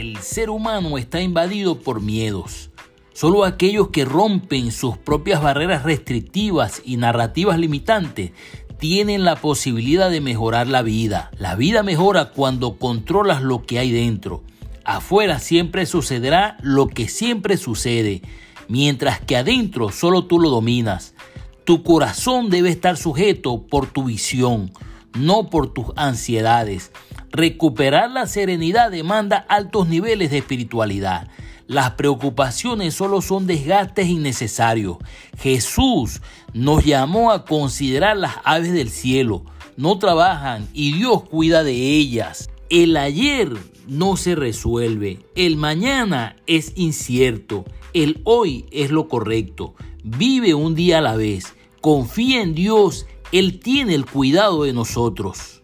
el ser humano está invadido por miedos. Solo aquellos que rompen sus propias barreras restrictivas y narrativas limitantes tienen la posibilidad de mejorar la vida. La vida mejora cuando controlas lo que hay dentro. Afuera siempre sucederá lo que siempre sucede, mientras que adentro solo tú lo dominas. Tu corazón debe estar sujeto por tu visión, no por tus ansiedades. Recuperar la serenidad demanda altos niveles de espiritualidad. Las preocupaciones solo son desgastes innecesarios. Jesús nos llamó a considerar las aves del cielo. No trabajan y Dios cuida de ellas. El ayer no se resuelve. El mañana es incierto. El hoy es lo correcto. Vive un día a la vez. Confía en Dios. Él tiene el cuidado de nosotros.